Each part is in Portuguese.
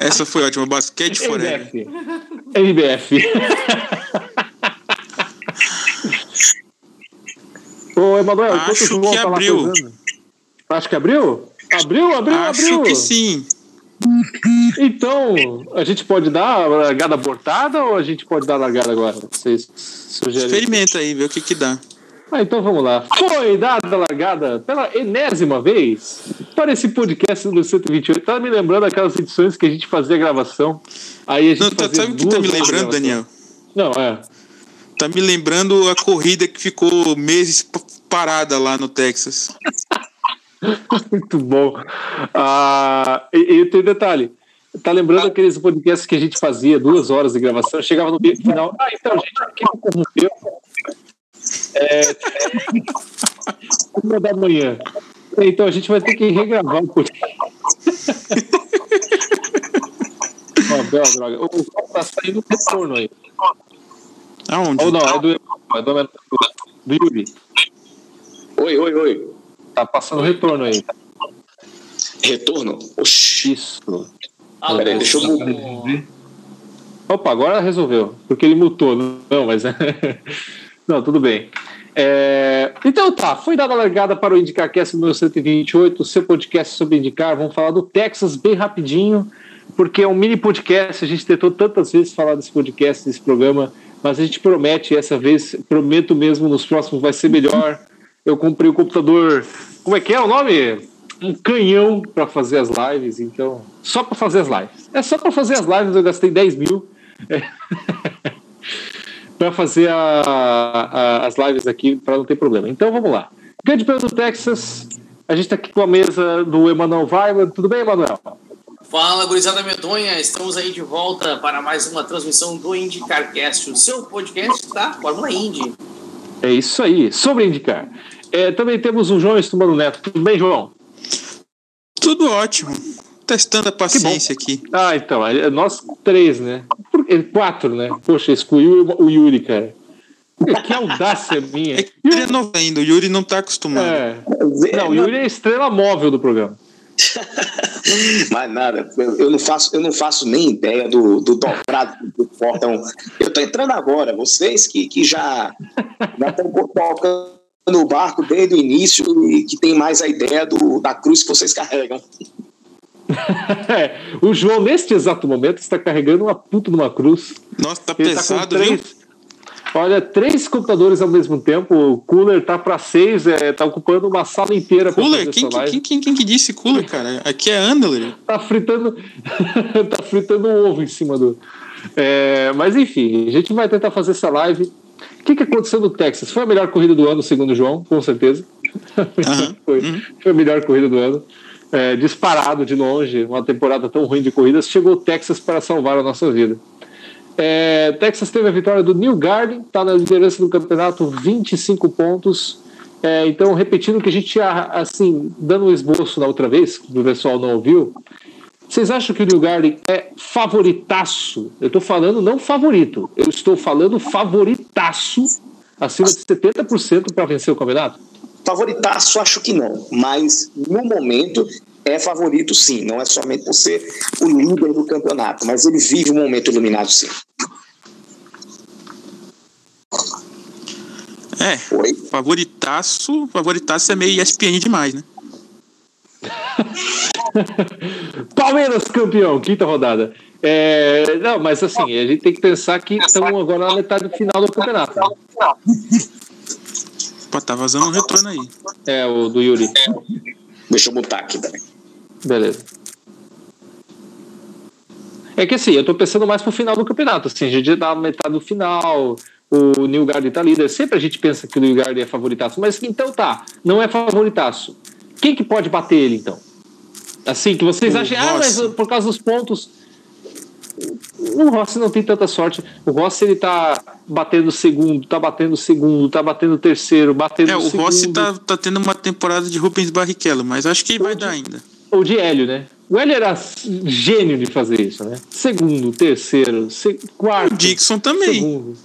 Essa foi ótima. Basquete forever. MBF. Ô, Emanuel, Acho que tá abriu. Acho que abriu? Abriu, abriu, Acho abriu. que sim. Então, a gente pode dar a largada abortada ou a gente pode dar a largada agora? Vocês sugerem? Experimenta aí, vê o que que dá. Ah, então vamos lá. Foi dada a largada pela enésima vez para esse podcast do 128. Tá me lembrando aquelas edições que a gente fazia gravação. Aí a gente Não, tá- fazia sabe o que tá me lembrando. Daniel? Não, é. Tá me lembrando a corrida que ficou meses parada lá no Texas. Muito bom. Ah, e, e tem detalhe. Tá lembrando aqueles podcasts que a gente fazia duas horas de gravação? Chegava no meio final. Ah, então, gente, aqui me corrompeu. É, uma da manhã. Então a gente vai ter que regravar o podcast. Ó, bela droga. O som tá saindo retorno aí. Aonde? Ou não, é do, é do, do Yuri. Oi, oi, oi. Tá passando retorno aí. Retorno? Oxi. Isso. Ah, peraí, deixa eu mudar. Opa, agora resolveu. Porque ele mutou. Não, mas. Não, tudo bem. É, Então tá, foi dada a largada para o IndicarCast número 128, o seu podcast sobre indicar. Vamos falar do Texas bem rapidinho, porque é um mini podcast. A gente tentou tantas vezes falar desse podcast, desse programa, mas a gente promete essa vez, prometo mesmo, nos próximos vai ser melhor. Eu comprei o computador. Como é que é o nome? Um canhão para fazer as lives, então. Só para fazer as lives. É só para fazer as lives, eu gastei 10 mil. para fazer a- a- as lives aqui, para não ter problema. Então vamos lá. Grande Prêmio do Texas. A gente está aqui com a mesa do Emanuel Weiland. Tudo bem, Emanuel? Fala, gurizada medonha, estamos aí de volta para mais uma transmissão do IndyCarCast, o seu podcast da Fórmula Indy. É isso aí, sobre indicar. É, também temos o João Estumano Neto. Tudo bem, João? Tudo ótimo. Testando a paciência aqui. Ah, então, é nós três, né? É, Quatro, né? Poxa, excluiu o Yuri, cara. Que audácia minha. É que ele é novo ainda, o Yuri não tá acostumado. É. Não, o Yuri é a estrela móvel do programa. Mas nada, eu, eu não faço, eu não faço nem ideia do, do dobrado do portão. Eu tô entrando agora, vocês que, que já estão tocando o barco desde o início e que tem mais a ideia do, da cruz que vocês carregam. É, o João, neste exato momento, está carregando uma puta numa cruz. Nossa, tá Ele tá pesado, três, viu? Olha, três computadores ao mesmo tempo. O cooler tá para seis, é, tá ocupando uma sala inteira Cooler? Quem, quem, quem, quem que disse cooler, cara? Aqui é Andler. Tá fritando, tá fritando um ovo em cima do. É, mas enfim, a gente vai tentar fazer essa live. O que, que aconteceu no Texas? Foi a melhor corrida do ano, segundo o João, com certeza. Aham. foi, Uhum. foi a melhor corrida do ano. É, disparado de longe, uma temporada tão ruim de corridas, chegou o Texas para salvar a nossa vida. É, Texas teve a vitória do New Garden, está na liderança do campeonato, 25 pontos. É, então, repetindo o que a gente tinha, assim, dando um esboço na outra vez, que o pessoal não ouviu, vocês acham que o New Garden é favoritaço? Eu estou falando não favorito, eu estou falando favoritaço, acima de 70% para vencer o campeonato? Favoritaço, acho que não, mas no momento é favorito sim, não é somente por ser o líder do campeonato, mas ele vive um momento iluminado sim. É, Oi? favoritaço. Favoritaço é meio ESPN demais, né? Palmeiras campeão, quinta rodada. É, não, mas assim, a gente tem que pensar que estamos agora na metade final do campeonato. né? Pô, tá vazando um retorno aí. É, o do Yuri. Deixa eu botar aqui, peraí. Beleza. É que assim, eu tô pensando mais pro final do campeonato. Assim, a gente tá na metade do final, o New Garden tá líder. Sempre a gente pensa que o New Garden é favoritaço, mas então tá, não é favoritaço. Quem que pode bater ele então? Assim, que vocês O achem, ah, mas Rossi. por causa dos pontos. O Rossi não tem tanta sorte. O Rossi ele tá batendo segundo, tá batendo segundo, tá batendo terceiro, batendo É, o segundo. Rossi tá, tá tendo uma temporada de Rubens Barrichello, mas acho que vai dar ainda. ou de Hélio, né? O Hélio era gênio de fazer isso, né? Segundo, terceiro, se- quarto. O Dixon também. Segundo.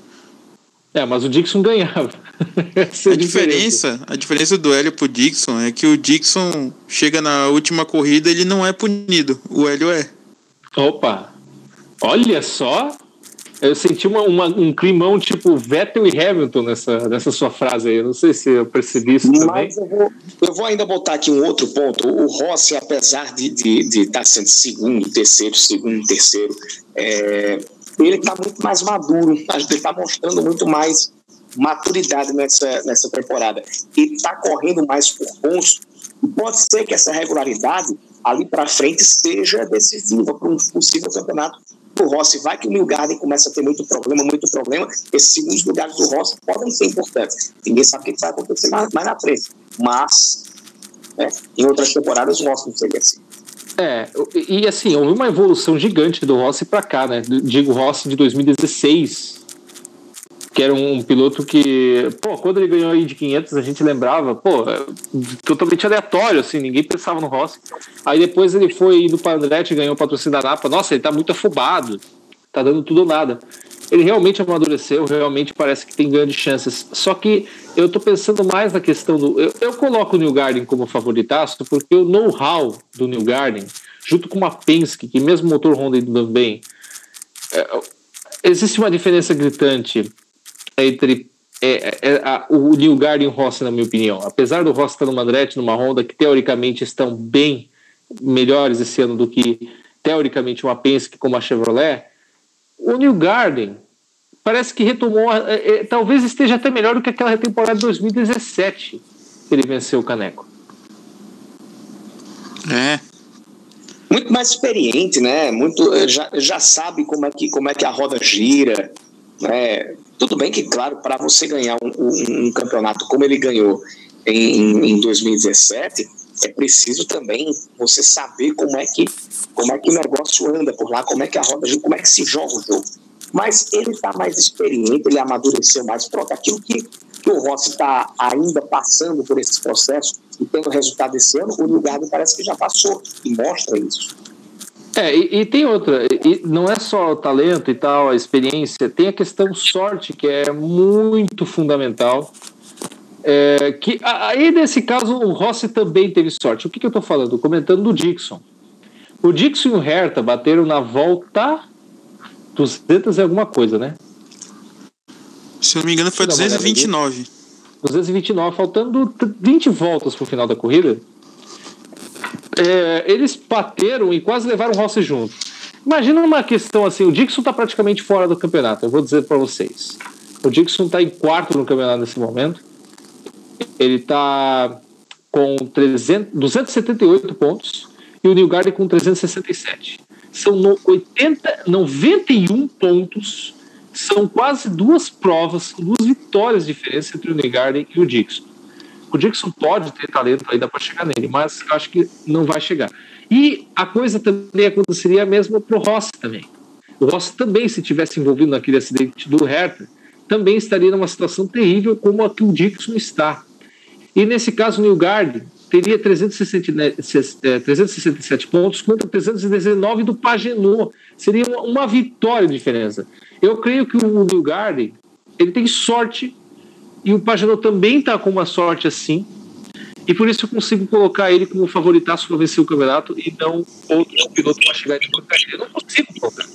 É, mas o Dixon ganhava. Essa é A diferença, a diferença do Hélio pro Dixon é que o Dixon chega na última corrida ele não é punido. O Hélio é. Opa! Olha só! Eu senti uma, uma, um climão tipo Vettel e Hamilton nessa, nessa sua frase aí. Eu não sei se eu percebi isso também. Mas eu vou, eu vou ainda botar aqui um outro ponto. O Rossi, apesar de estar de, de estar sendo segundo, terceiro, segundo, terceiro, é, ele está muito mais maduro. Ele está mostrando muito mais maturidade nessa, nessa temporada. Ele está correndo mais por pontos. E pode ser que essa regularidade ali para frente seja decisiva para um possível campeonato do Rossi. Vai que o Milgarden começa a ter muito problema, muito problema. Esses segundos lugares do Rossi podem ser importantes. Ninguém sabe o que vai acontecer mais, mais na frente. Mas, né, em outras temporadas, o Rossi não seria assim. É, e assim, houve uma evolução gigante do Rossi para cá, né? Digo Rossi de 2016, que era um piloto que, pô, quando ele ganhou aí de 500, a gente lembrava, pô, é totalmente aleatório, assim, ninguém pensava no Rossi. Aí depois ele foi indo para Andretti ganhou o patrocínio da Napa. Nossa, ele tá muito afobado, tá dando tudo ou nada. Ele realmente amadureceu, realmente parece que tem grandes chances. Só que eu tô pensando mais na questão do. Eu, eu coloco o New Garden como favoritaço, porque o know-how do New Garden, junto com uma Penske, que mesmo motor Honda indo bem, é, existe uma diferença gritante entre é, é, a, o New Garden e o Rossi, na minha opinião. Apesar do Rossi estar numa Andretti, numa Honda, que teoricamente estão bem melhores esse ano do que, teoricamente, uma Penske como a Chevrolet, o New Garden parece que retomou, é, é, talvez esteja até melhor do que aquela temporada de 2017 que ele venceu o Caneco. É. Muito mais experiente, né? Muito, já, já sabe como é, que, como é que a roda gira, né? Tudo bem que, claro, para você ganhar um, um, um, campeonato como ele ganhou em, em 2017, é preciso também você saber como é que como é que o negócio anda por lá, como é que a roda, como é que se joga o jogo. Mas ele está mais experiente, ele amadureceu mais. Pronto, aquilo que, que o Rossi está ainda passando por esse processo e tendo resultado esse ano, o Newgarden parece que já passou e mostra isso. É, e, e, tem outra, e não é só o talento e tal, a experiência, tem a questão sorte, que é muito fundamental. É, que aí, nesse caso, o Rossi também teve sorte. O que, que eu estou falando? Comentando do Dixon. O Dixon e o Hertha bateram na volta 200 e alguma coisa, né? Se eu não me engano, foi 229. 229, faltando 20 voltas para o final da corrida é, eles bateram e quase levaram o Rossi junto. Imagina uma questão assim: o Dixon está praticamente fora do campeonato, eu vou dizer para vocês. O Dixon está em quarto no campeonato nesse momento. Ele está com 300, 278 pontos e o Newgarden com 367. São no 80, 91 pontos. São quase duas provas, duas vitórias de diferença entre o Newgarden e o Dixon. O Dixon pode ter talento ainda para chegar nele, mas acho que não vai chegar. E a coisa também aconteceria para o Rossi também. O Rossi também, se tivesse envolvido naquele acidente do Hertha, também estaria numa situação terrível como a que o Dixon está. E nesse caso, o Newgarden teria 367 pontos contra 319 do Pagenot. Seria uma vitória de diferença. Eu creio que o Newgarden ele tem sorte e o Pagenot também está com uma sorte assim. E por isso eu consigo colocar ele como favoritaço para vencer o campeonato e não outro piloto para chegar de porcaria. Eu não consigo colocar.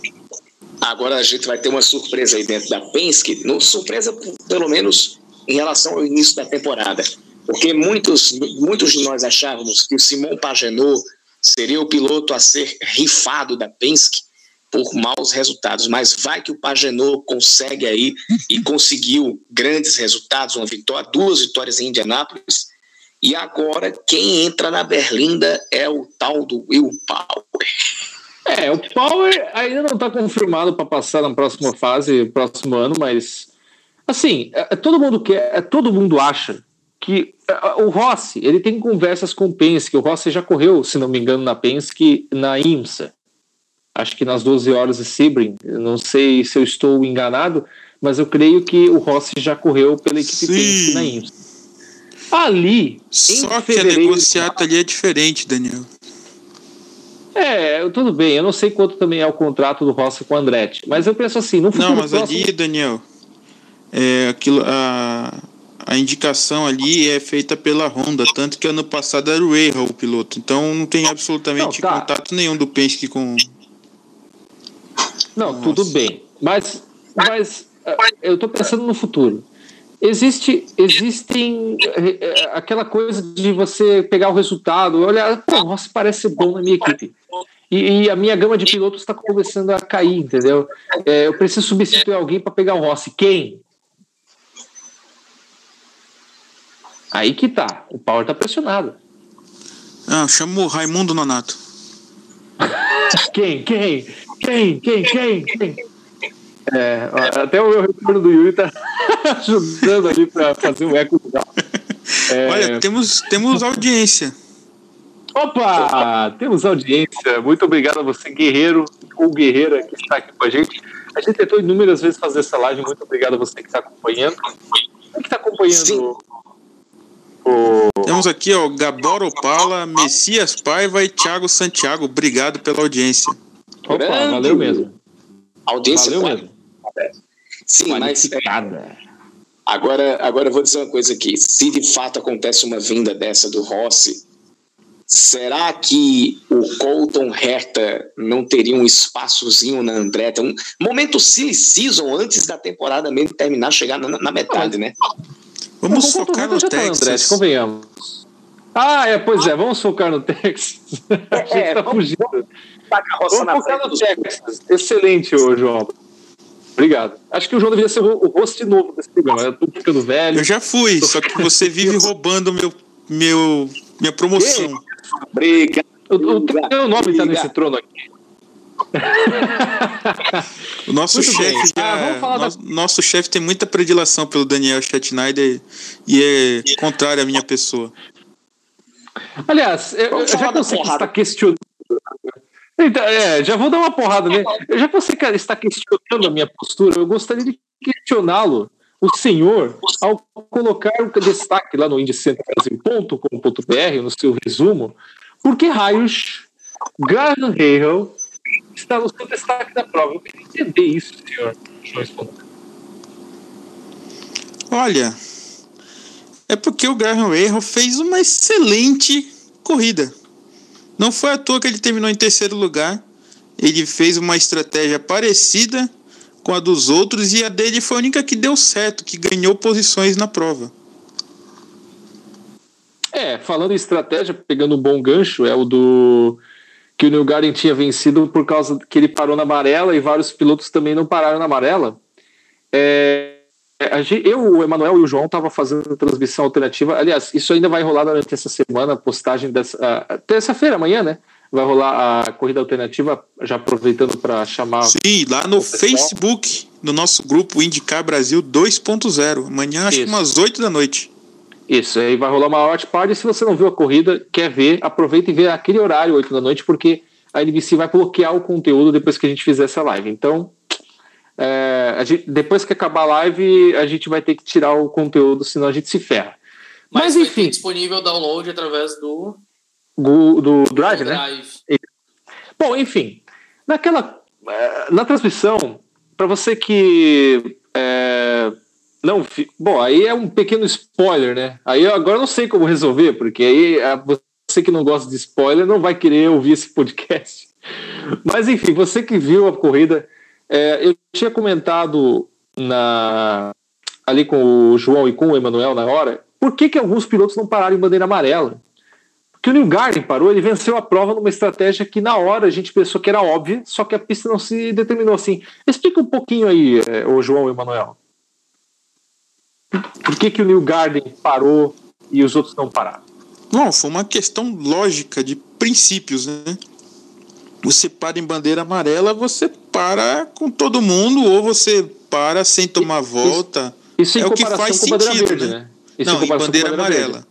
Agora a gente vai ter uma surpresa aí dentro da Penske, no, surpresa pelo menos em relação ao início da temporada. Porque muitos, muitos de nós achávamos que o Simon Pagenot seria o piloto a ser rifado da Penske por maus resultados, mas vai que o Pagenot consegue aí e conseguiu grandes resultados, uma vitória, duas vitórias em Indianápolis, e agora quem entra na Berlinda é o tal do Will Power. É, o Power ainda não está confirmado para passar na próxima fase, próximo ano, mas assim, é, é todo mundo quer, é, todo mundo acha que o Rossi, ele tem conversas com o Penske, o Rossi já correu, se não me engano, na Penske, na IMSA acho que nas 12 horas de Sebring. não sei se eu estou enganado, mas eu creio que o Rossi já correu pela equipe Penske na IMSA. Ali. Só que a negociata ali é diferente, Daniel. É, tudo bem. Eu não sei quanto também é o contrato do Rossi com o Andretti, mas eu penso assim, futuro Não, mas próximo... ali, Daniel, é aquilo, a, a indicação ali é feita pela Honda, tanto que ano passado era o Erra o piloto. Então não tem absolutamente não, tá. contato nenhum do Penske com Não, Nossa. tudo bem. Mas, mas ah, eu tô pensando no futuro. Existe, existem eh, eh, aquela coisa de você pegar o resultado, olhar, pô, Rossi parece ser bom na minha equipe. E, e a minha gama de pilotos está começando a cair, entendeu? É, eu preciso substituir alguém para pegar o Rossi. Quem? Aí que tá. O Power tá pressionado. Ah, chama o Raimundo Nonato. Quem? Quem? Quem? Quem? Quem? Quem? É, até o meu retorno do Yuri tá ajudando ali para fazer um eco legal. É, Olha, temos, temos audiência. Opa! Temos audiência. Muito obrigado a você, guerreiro ou guerreira que está aqui com a gente. A gente tentou inúmeras vezes fazer essa live. Muito obrigado a você que está acompanhando. Quem que está acompanhando Sim. o, Temos aqui, ó, Gaboro Paula, Messias Paiva e Thiago Santiago. Obrigado pela audiência. Opa, Grande. valeu mesmo. Audiência Valeu mesmo. Sim, mas é, agora, agora eu vou dizer uma coisa aqui. Se de fato acontece uma vinda dessa do Rossi, será que o Colton Herta não teria um espaçozinho na Andretta? Um momento silly season antes da temporada mesmo terminar, chegar na, na metade, né? Vamos focar no já tá André, Texas. convenhamos. Ah, é, pois é, vamos focar no Texas. A gente É, tá vamos- fugindo. Tá Vamos na focar frente no Texas. Excelente, ô, João. Obrigado. Acho que o João deveria ser o o host de novo desse programa. Eu tô ficando velho. Eu já fui, só que você vive roubando meu, meu, minha promoção. Briga. O, o teu nome tá nesse trono aqui. O nosso chefe Ah, vamos falar da- nosso, nosso chefe tem muita predilação pelo Daniel Schneider e é contrário à minha pessoa. Aliás, eu- já que você está questionando. Então, é, já vou dar uma porrada nele. Já que você cara, está questionando a minha postura, eu gostaria de questioná-lo, o senhor, ao colocar o destaque lá no indicentrobrasil.com.br, no seu resumo, por que raios Graham Hale está no seu destaque da prova? Eu queria entender isso, senhor João Espontâneo. Olha, é porque o Graham Rahal fez uma excelente corrida. Não foi à toa que ele terminou em terceiro lugar. Ele fez uma estratégia parecida com a dos outros e a dele foi a única que deu certo, que ganhou posições na prova. É, falando em estratégia, pegando um bom gancho, é o do que o Neil Garden tinha vencido por causa que ele parou na amarela e vários pilotos também não pararam na amarela. É, eu, o Emanuel e o João estavam fazendo transmissão alternativa. Aliás, isso ainda vai rolar durante essa semana, a postagem dessa. Terça-feira, amanhã, né? Vai rolar a corrida alternativa, já aproveitando para chamar. Sim, lá no Facebook, no nosso grupo Indicar Brasil 2.0. Amanhã, acho que Isso. umas 8 da noite. Isso, aí vai rolar uma watch party. Se você não viu a corrida, quer ver, aproveita e vê aquele horário, 8 da noite, porque a NBC vai bloquear o conteúdo depois que a gente fizer essa live. Então, é, gente- depois que acabar a live, a gente vai ter que tirar o conteúdo, senão a gente se ferra. Mas, Mas, enfim, disponível o download através do do, do Drive, né? Drive. Bom, enfim, naquela eh, na transmissão, para você que eh, não, bom, aí é um pequeno spoiler, né? Aí eu agora não sei como resolver, porque aí você que não gosta de spoiler não vai querer ouvir esse podcast. Mas enfim, você que viu a corrida, eh, eu tinha comentado na ali com o João e com o Emanuel na hora, por que que alguns pilotos não pararam em bandeira amarela? Porque o New Garden parou, ele venceu a prova numa estratégia que na hora a gente pensou que era óbvia, só que a pista não se determinou assim. Explica um pouquinho aí, eh, o João e o Emanuel. Por que, que o New Garden parou e os outros não pararam? Bom, foi uma questão lógica de princípios, né? Você para em bandeira amarela, você para com todo mundo, ou você para sem tomar volta. Isso em É o que faz com bandeira sentido, verde, né? né? Isso Não, em com bandeira amarela. verde.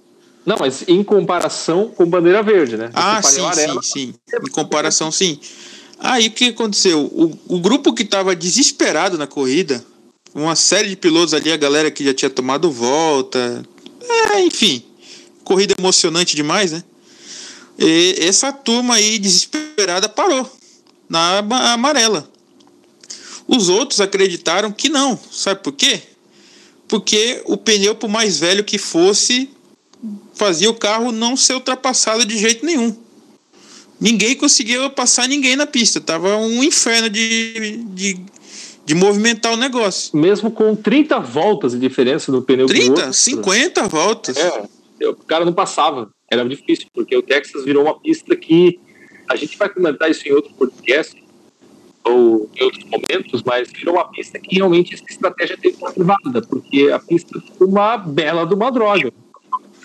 Não, mas em comparação com bandeira verde, né? Você Ah, sim, amarela, sim, sim. Em comparação, sim. Aí o que aconteceu? O, o grupo que estava desesperado na corrida, uma série de pilotos ali, a galera que já tinha tomado volta, é, enfim, corrida emocionante demais, né? E essa turma aí desesperada parou na ama- amarela. Os outros acreditaram que não. Sabe por quê? Porque o pneu, por mais velho que fosse, fazia o carro não ser ultrapassado de jeito nenhum. ninguém conseguia passar ninguém na pista. Tava um inferno de, de, de movimentar o negócio. Mesmo com 30 voltas de diferença do pneu 30, pro outro, 50 voltas. É, o cara não passava. Era difícil, porque o Texas virou uma pista que a gente vai comentar isso em outro podcast ou em outros momentos, mas virou uma pista que realmente essa estratégia tem que ser válida, porque a pista foi uma bela de uma droga.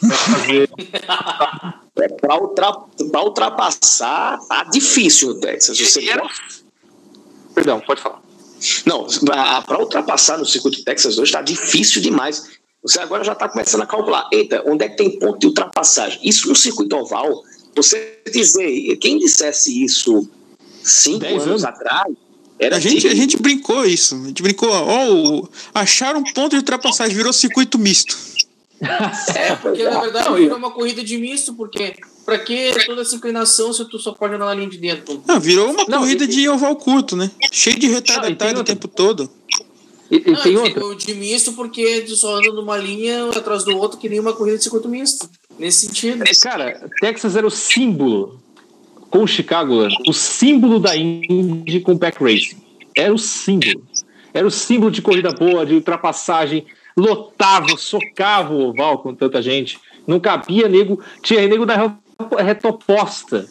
Fazer É, para ultrapassar, tá difícil Texas. Você era- Perdão, pode falar. Não, para ultrapassar no circuito Texas hoje está difícil demais. Você agora já está começando a calcular. Eita, onde é que tem ponto de ultrapassagem? Isso no circuito oval, você dizer, quem dissesse isso cinco anos, anos. atrás, era A gente, a gente brincou isso. A gente brincou, ó, o- acharam um ponto de ultrapassagem, virou circuito misto. É, porque na verdade Não, virou uma corrida de misto, porque pra que toda essa inclinação se tu só pode andar na linha de dentro? Não, virou uma Não, corrida e- de oval curto, né? Cheio de retardatário tem o tempo todo. E, e Não, tem digo de misto porque tu só anda numa linha atrás do outro que nem uma corrida de circuito misto. Nesse sentido. Cara, Texas era o símbolo, com Chicago, o símbolo da Indy com Pack Racing. Era o símbolo. Era o símbolo de corrida boa, de ultrapassagem, lotava, socava o oval com tanta gente. Não cabia nego, tinha nego re- reta oposta.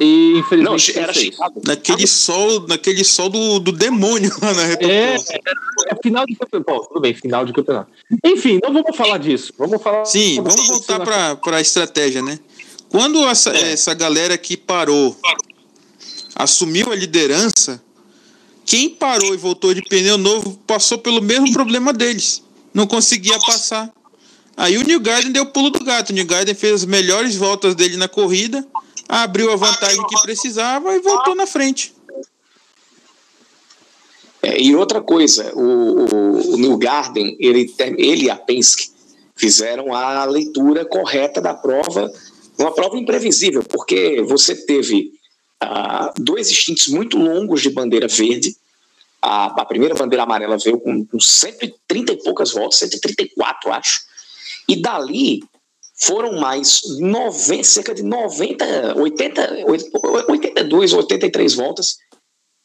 E Não, infelizmente era isso é isso. Chicago. Naquele sol, naquele sol do, do demônio lá na reta É, é final de campeonato. Bom, tudo bem, final de campeonato. Enfim, não vamos falar disso. Vamos falar. Sim, vamos voltar para a estratégia, né? Quando essa, essa galera que parou assumiu a liderança, quem parou e voltou de pneu novo passou pelo mesmo problema deles. Não conseguia passar. Aí o New Garden deu o pulo do gato. O New Garden fez as melhores voltas dele na corrida, abriu a vantagem que precisava e voltou na frente. É, e outra coisa, o, o, o New Garden, ele, ele e a Penske fizeram a leitura correta da prova, uma prova imprevisível, porque você teve ah, dois instintos muito longos de bandeira verde. A, a primeira bandeira amarela veio com, com 130 e poucas voltas, 134, acho. E dali foram mais 90, cerca de 90, 80, 82, 83 voltas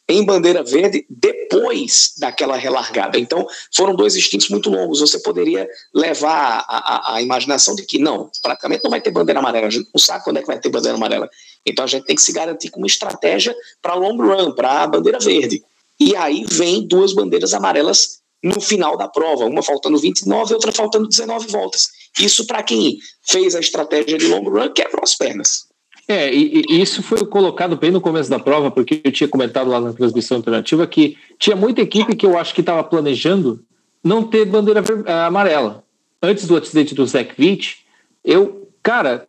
em bandeira verde depois daquela relargada. Então, foram dois instintos muito longos. Você poderia levar a, a, a imaginação de que, não, praticamente não vai ter bandeira amarela. A gente não sabe quando é que vai ter bandeira amarela. Então, a gente tem que se garantir com uma estratégia para long run, para a bandeira verde. E aí vem duas bandeiras amarelas no final da prova, uma faltando 29 e outra faltando 19 voltas. Isso, para quem fez a estratégia de long run, quebrou as pernas. É, e, e isso foi colocado bem no começo da prova, porque eu tinha comentado lá na transmissão alternativa que tinha muita equipe que eu acho que estava planejando não ter bandeira ah, amarela. Antes do acidente do Zach Witt, eu, cara,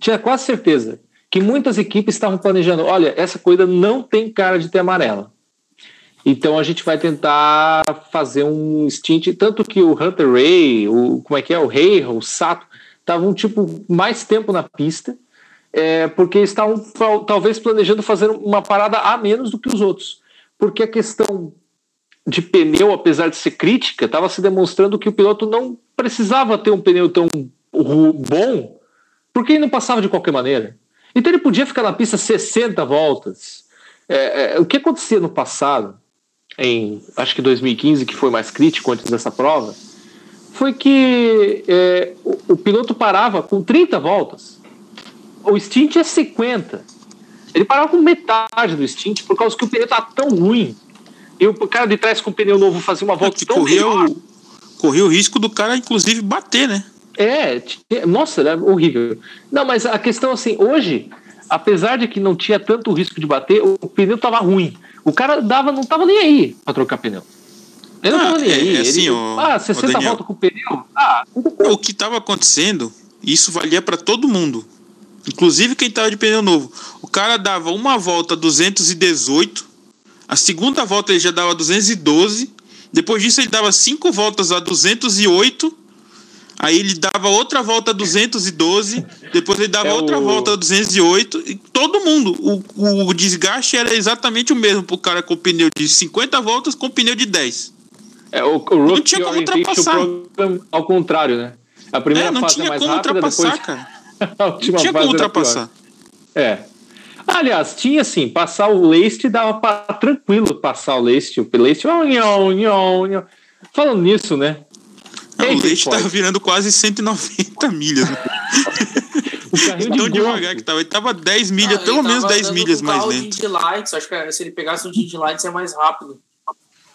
tinha quase certeza que muitas equipes estavam planejando: olha, essa corrida não tem cara de ter amarela. Então a gente vai tentar fazer um stint, tanto que o Hunter Ray, o como é que é, o Rei, o Sato, estavam tipo mais tempo na pista é, porque estavam tal- talvez planejando fazer uma parada a menos do que os outros. Porque a questão de pneu, apesar de ser crítica, estava se demonstrando que o piloto não precisava ter um pneu tão bom, porque ele não passava de qualquer maneira. Então ele podia ficar na pista 60 voltas. É, é, o que acontecia no passado, em acho que 2015, que foi mais crítico antes dessa prova, foi que é, o, o piloto parava com 30 voltas o stint é 50. Ele parava com metade do stint por causa que o pneu tá tão ruim. E o cara de trás com o pneu novo fazia uma volta Que tão corria melhor. o, risco do cara, inclusive, bater, né? É, nossa, era horrível. Não, mas a questão assim, hoje, apesar de que não tinha tanto risco de bater, o, o pneu tava ruim. O cara dava, não tava nem aí pra trocar pneu. Ele não Ah, tava nem é- aí. é assim, ele, ô- ah, ô, 60 Daniel. voltas com o pneu. Ah, O que estava acontecendo, isso valia para todo mundo. Inclusive quem estava de pneu novo. O cara dava uma volta a 218, a segunda volta ele já dava 212, depois disso ele dava cinco voltas a 208, aí ele dava outra volta a 212, depois ele dava É outra o- volta a 208, e todo mundo. O, o desgaste era exatamente o mesmo pro cara com pneu de 50 voltas com pneu de 10. é, o, o Rookie tinha como ultrapassar. Ao contrário, né? A primeira É, não fase é tinha mais como rápida, ultrapassar, depois cara. Não tinha como ultrapassar. É. Aliás, tinha assim, passar o Leite dava pra, tranquilo passar o Leite. O Leite, oh, nhon, nhon, nhon. Falando nisso, né? Não, o Leite tava virando quase 190 milhas. O carrinho de devagar que tava. Ele tava 10 milhas, ah, pelo menos 10 milhas mais lento. De lights, acho que se ele pegasse um de lights é mais rápido.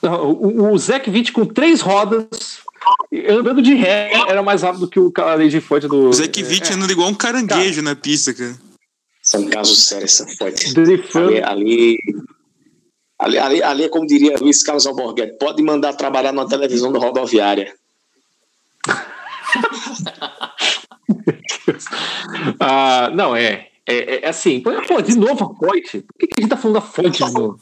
O, o Zec 20 com três rodas, andando de ré, era mais rápido que o Lady Forte do. O Zec 20 é. andando igual um caranguejo cara. na pista, cara. São casos sérios essa Forte. Ali, ali, ali, ali, ali, é como diria Luiz Carlos Alborguete, pode mandar trabalhar na televisão da rodoviária. Ah, não, é, é, é assim, pô, de novo a Foyt. Por que, que a gente tá falando da Foyt de novo?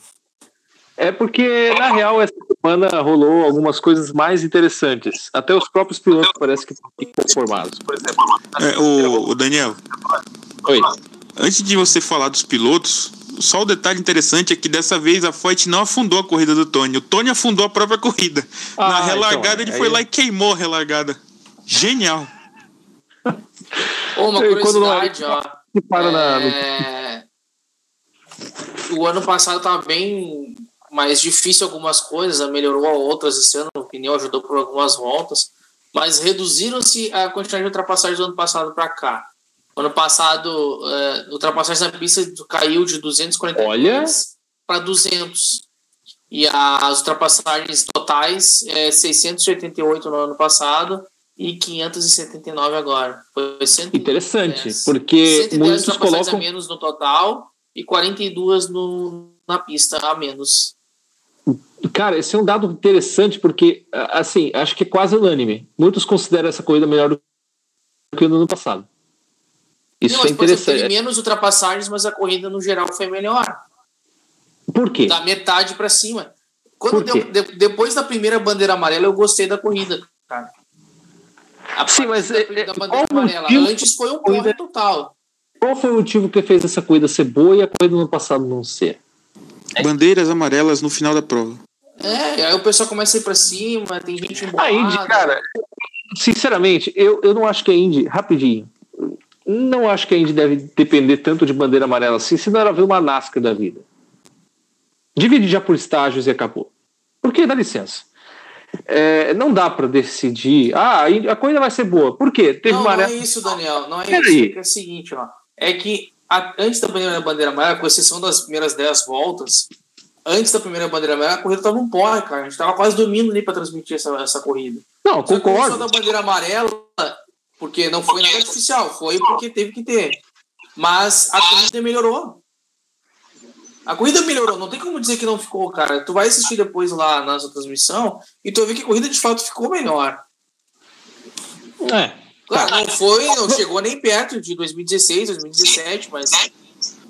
É porque, na real, essa semana rolou algumas coisas mais interessantes. Até os próprios pilotos parecem que estão conformados. Por exemplo, é, o, o, Daniel. Oi. Antes de você falar dos pilotos, só o detalhe interessante é que dessa vez a Foyt não afundou a corrida do Tony. O Tony afundou a própria corrida. Ah, Na relargada, então, ele foi lá e queimou a relargada. Genial. Uma curiosidade, ó. Para é... na... O ano passado estava bem mais difícil algumas coisas, melhorou outras esse ano, o pneu ajudou por algumas voltas, mas reduziram-se a quantidade de ultrapassagens do ano passado para cá. Ano passado, uh, ultrapassagens na pista caiu de 243 para 200. E as ultrapassagens totais é 688 no ano passado e 579 agora. Foi 110, Interessante, porque 110 muitos colocam menos no total e 42 no, na pista a menos. Cara, esse é um dado interessante porque, assim, acho que é quase unânime. Muitos consideram essa corrida melhor do que no ano passado. Isso Não, é interessante. Teve menos ultrapassagens, mas a corrida no geral foi melhor. Por quê? Da metade para cima. Quando deu, de, depois da primeira bandeira amarela, eu gostei da corrida, cara. A Sim, mas é, da bandeira amarela. Antes foi um corre total. Qual foi o motivo que fez essa corrida ser boa e a corrida no ano passado não ser? Bandeiras amarelas no final da prova. É, aí o pessoal começa a ir pra cima, tem gente embolada. A Indy, cara, sinceramente, eu, eu não acho que a Indy, rapidinho, não acho que a Indy deve depender tanto de bandeira amarela assim, senão ela ver uma NASCAR da vida. Divide já por estágios e acabou. Porque, dá licença. É, não dá para decidir, ah, a corrida vai ser boa. Por quê? Teve não, amarela... não é isso, Daniel. Não é Pera isso. É, é o seguinte, ó. É que a, antes da bandeira, bandeira amarela, com exceção das primeiras 10 voltas, antes da primeira bandeira amarela, a corrida tava um porre, cara. A gente tava quase dormindo ali para transmitir essa, essa corrida. Não, concordo. Só da bandeira amarela, porque não foi nada artificial, foi porque teve que ter. Mas a corrida melhorou. A corrida melhorou, não tem como dizer que não ficou, cara. Tu vai assistir depois lá na nossa transmissão e tu vai ver que a corrida de fato ficou melhor. É. Claro, não foi, não chegou nem perto de 2016, 2017, mas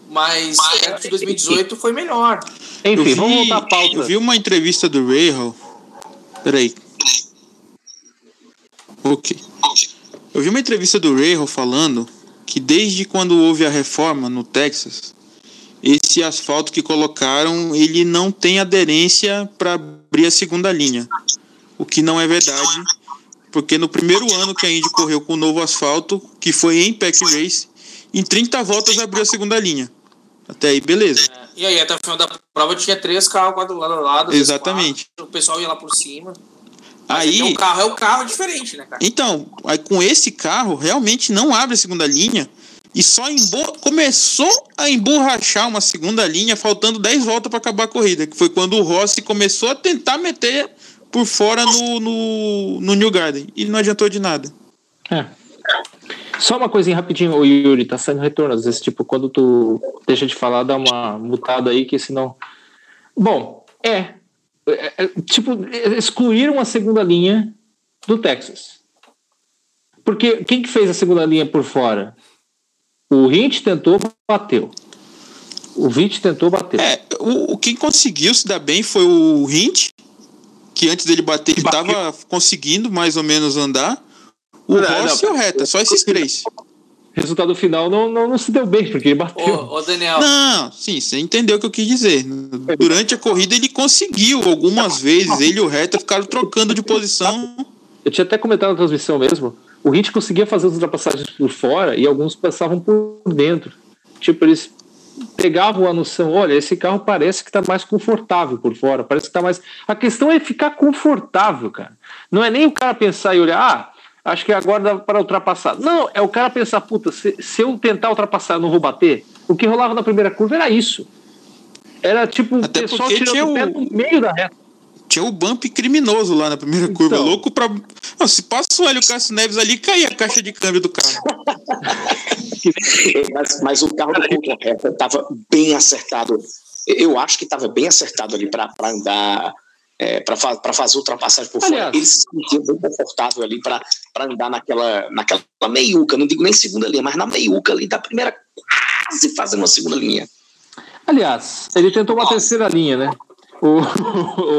mas perto de 2018 foi melhor. Enfim, vi, vamos voltar à pauta. Eu vi uma entrevista do Rahal. Peraí. Ok. Eu vi uma entrevista do Rahal falando que desde quando houve a reforma no Texas, esse asfalto que colocaram, ele não tem aderência para abrir a segunda linha. O que não é verdade, porque no primeiro ano que a Indy correu com o novo asfalto, que foi em Pack Race, em 30 voltas abriu a segunda linha. Até aí, beleza. É, e aí, até o final da prova tinha três carros, quatro lado a lado. Exatamente. Quatro, o pessoal ia lá por cima. aí, o carro é o carro diferente, né, cara? Então, aí com esse carro, realmente não abre a segunda linha. E só embo... começou a emborrachar uma segunda linha, faltando 10 voltas para acabar a corrida. Que foi quando o Rossi começou a tentar meter por fora no, no, no New Garden. E não adiantou de nada. É. Só uma coisinha rapidinho, o Yuri, tá saindo retorno. Às vezes, tipo, quando tu deixa de falar, dá uma mutada aí, que senão. Bom, é. é, é tipo, excluíram a segunda linha do Texas. Porque quem que fez a segunda linha por fora? O Hint tentou, bateu. O Hint tentou bater. É, o, quem conseguiu se dar bem foi o Hint, que antes dele bater, ele estava conseguindo mais ou menos andar. O não, Rossi não, e o Reta, só esses três. Resultado final não, não, não se deu bem, porque ele bateu. Ô, ô, Daniel. Não, sim, você entendeu o que eu quis dizer. Durante a corrida ele conseguiu algumas vezes, ele e o Reta ficaram trocando de posição. Eu tinha até comentado na transmissão mesmo. O Hit conseguia fazer as ultrapassagens por fora e alguns passavam por dentro. Tipo, eles pegavam a noção, olha, esse carro parece que está mais confortável por fora, parece que está mais. A questão é ficar confortável, cara. Não é nem o cara pensar e olhar, ah, acho que agora dá para ultrapassar. Não, é o cara pensar, puta, se, se eu tentar ultrapassar, eu não vou bater. O que rolava na primeira curva era isso. Era tipo o pessoal tirando o pé no meio da reta tinha o bump criminoso lá na primeira curva. Então. Louco pra. Não, se passa o Hélio Cássio Neves ali, caía a caixa de câmbio do carro. mas, mas, o carro do Couto Reta estava bem acertado. Eu acho que estava bem acertado ali para andar. É, para fa fazer ultrapassagem por fora, ele se sentia bem confortável ali para andar naquela, naquela meiuca, não digo nem segunda linha, mas na meiuca ali da primeira, quase fazendo uma segunda linha. Aliás, ele tentou uma Nossa. terceira linha, né? O,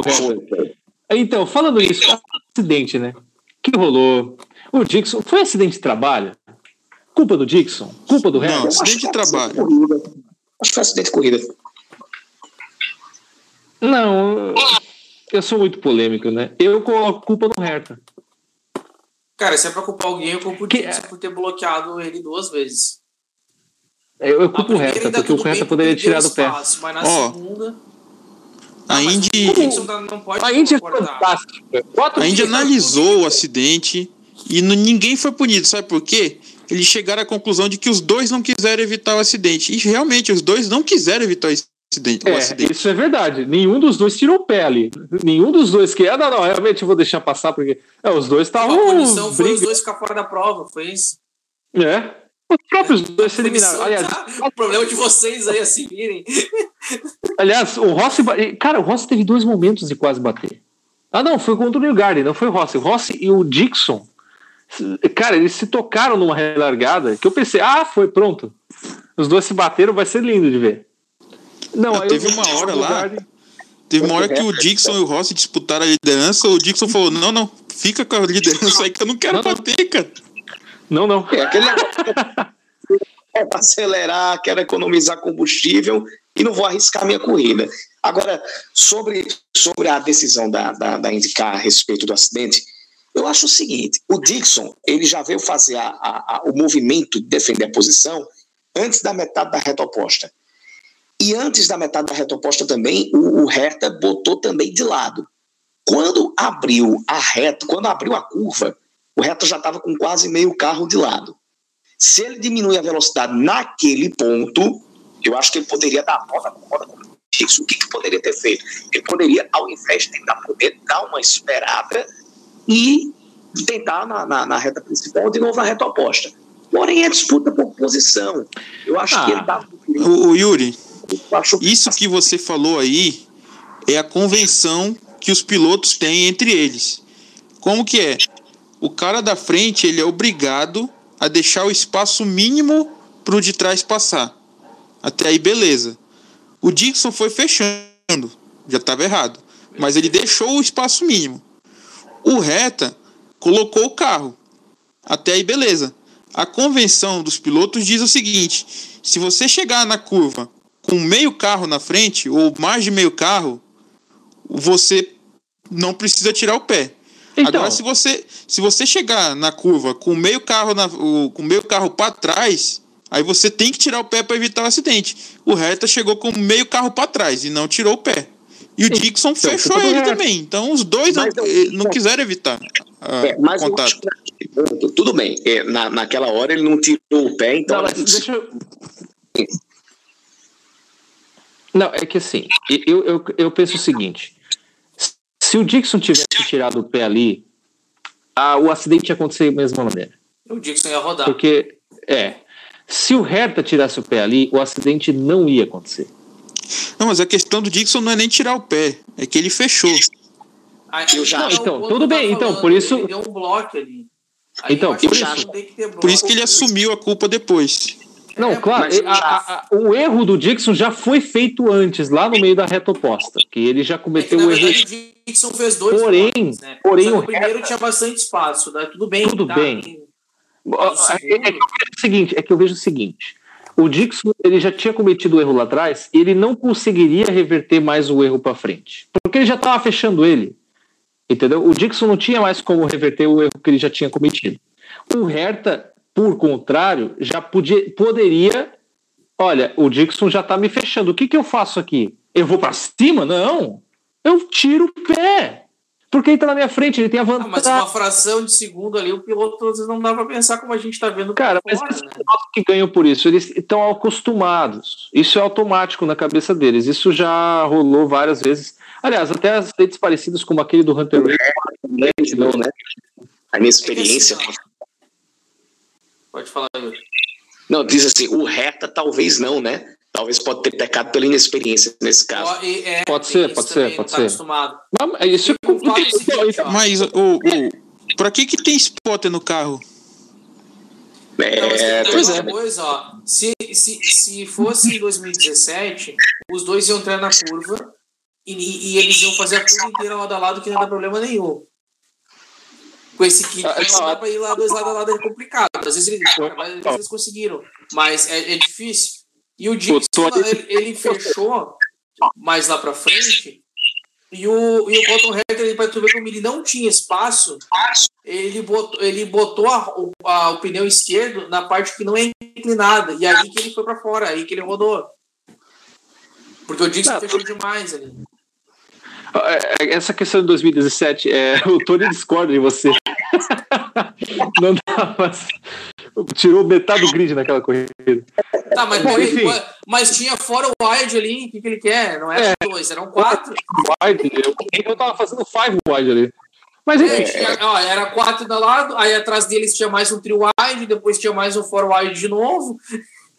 o então, falando isso, acidente, né? que rolou? O Dixon. Foi acidente de trabalho? Culpa do Dixon? Culpa do Hamilton? Não, acidente de trabalho. Acho que foi acidente de corrida. Não, eu sou muito polêmico, né? Eu coloco culpa no Hertha. Cara, se é pra culpar alguém, eu culpo o Dixon por ter bloqueado ele duas vezes. Eu, eu culpo o Hertha, porque o Hertha poderia tirar do pé. Mas na oh. segunda a Indy, a Indy é fantástica. A Indy analisou o acidente e ninguém foi punido. Sabe por quê? Eles chegaram à conclusão de que os dois não quiseram evitar o acidente. E realmente, os dois não quiseram evitar o acidente. É, o acidente. Isso é verdade. Nenhum dos dois tirou ali. Nenhum dos dois que. Ah, não, não, realmente eu vou deixar passar, porque. É, os dois estavam. A punição foi os dois ficar fora da prova, foi isso. É. Os próprios dois se eliminaram. Aliás, o problema de vocês aí assim virem. Aliás, o Rossi. Cara, o Rossi teve dois momentos de quase bater. Ah, não, foi contra o New Garden, não foi o Rossi. O Rossi e o Dixon. Cara, eles se tocaram numa relargada que eu pensei, ah, foi pronto. Os dois se bateram, vai ser lindo de ver. Não, ah, teve uma hora lá. Teve uma hora que o Dixon e o Rossi disputaram a liderança. O Dixon falou: Não, não, fica com a liderança aí que eu não quero não, bater, cara. Não, não. É aquele é para acelerar, quero economizar combustível e não vou arriscar minha corrida. Agora, sobre, sobre a decisão da, da, da indicar a respeito do acidente, eu acho o seguinte: o Dixon ele já veio fazer a, a, a, o movimento de defender a posição antes da metade da reta oposta. E antes da metade da reta oposta também, o, o Hertha botou também de lado. Quando abriu a reta, quando abriu a curva, o Reto já estava com quase meio carro de lado. Se ele diminui a velocidade naquele ponto, eu acho que ele poderia dar a volta com roda isso. O que, que poderia ter feito? Ele poderia, ao invés de tentar poder dar uma esperada e tentar na, na, na, reta principal, de novo na reta oposta. Porém, é disputa por posição. Eu acho ah, que ele dá. O, o Yuri, isso que você falou aí é a convenção que os pilotos têm entre eles. Como que é? O cara da frente ele é obrigado a deixar o espaço mínimo para o de trás passar. Até aí, beleza. O Dixon foi fechando, já estava errado, mas ele deixou o espaço mínimo. O Reta colocou o carro. Até aí, beleza. A convenção dos pilotos diz o seguinte: se você chegar na curva com meio carro na frente, ou mais de meio carro, você não precisa tirar o pé. Então, Agora, se você, se você chegar na curva com meio carro na, o, com meio carro para trás, aí você tem que tirar o pé para evitar o acidente. O Hertha chegou com meio carro para trás e não tirou o pé. E o Dixon então, fechou ele é. também. Então os dois não, eu, não quiseram evitar a, é, mas contato. Que, tudo bem. É, na, naquela hora ele não tirou o pé, então. Não, deixa eu... Não, é que assim, eu, eu, eu penso o seguinte: se o Dixon tivesse tirado o pé ali, a, o acidente ia acontecer da mesma maneira. O Dixon ia rodar. Porque, é. Se o Hertha tirasse o pé ali, o acidente não ia acontecer. Não, mas a questão do Dixon não é nem tirar o pé, é que ele fechou. Já, não, então, tudo tá bem, então, por isso. Ele deu um bloco ali. Aí então, por isso, por isso que ele assumiu a culpa depois. Não, é, claro, a, a, a, o erro do Dixon já foi feito antes, lá no meio da reta oposta, que ele já cometeu é o erro. O Dixon fez dois porém, blocos, né? porém o primeiro tinha bastante espaço, né? tudo bem. Tudo tá, bem. É, é, que o seguinte, é que eu vejo o seguinte, o Dixon ele já tinha cometido o erro lá atrás e ele não conseguiria reverter mais o erro para frente, porque ele já estava fechando ele, entendeu? O Dixon não tinha mais como reverter o erro que ele já tinha cometido. O Hertha por contrário, já podia, poderia olha, o Dixon já tá me fechando. O que, que eu faço aqui? Eu vou para cima? Não. Eu tiro o pé. Porque ele tá na minha frente, ele tem a vantagem. Ah, mas uma fração de segundo ali, o piloto às vezes não dá pra pensar como a gente tá vendo. Cara, mas fora, né? que ganham por isso, eles estão acostumados. Isso é automático na cabeça deles. Isso já rolou várias vezes. Aliás, até acidentes parecidos como aquele do Hunter Race. Não, né? A minha experiência. É assim, Pode falar, Yuri. Não, diz assim, o reta talvez não, né? Talvez pode ter pecado pela inexperiência nesse caso. É, pode ser, pode ser, pode tá ser. Acostumado. Não, é isso é Mas o, o, pra que que tem spotter no carro? É, então, pois é. Coisa, ó, se, se, se fosse em 2017, os dois iam entrar na curva e, e, eles iam fazer a curva inteira lado a lado que não dá problema nenhum. Com esse kit, ah, não dá pra ir lá dois lado a lado, é complicado. Às vezes eles, às vezes eles conseguiram, mas é, é difícil. E o Dixon, ele, ele, fechou mais lá para frente. E o, e o Colton Herter, para tu ver como ele não tinha espaço, ele botou, ele botou a, a, o pneu esquerdo na parte que não é inclinada. E aí que ele foi para fora, aí que ele rodou. Porque o Dixon não, fechou demais ali. É, é, essa questão de 2017, é, o Tony discorda de você. Não dá, mas tirou metade do grid naquela corrida. Tá, mas, enfim. mas tinha fora o wide ali, o que, que ele quer? Não eram é, dois, eram quatro. Wide, eu, eu tava fazendo five wide ali. Mas enfim. É, tinha, ó, era quatro da lado, aí atrás deles tinha mais um trio wide, depois tinha mais um four wide de novo.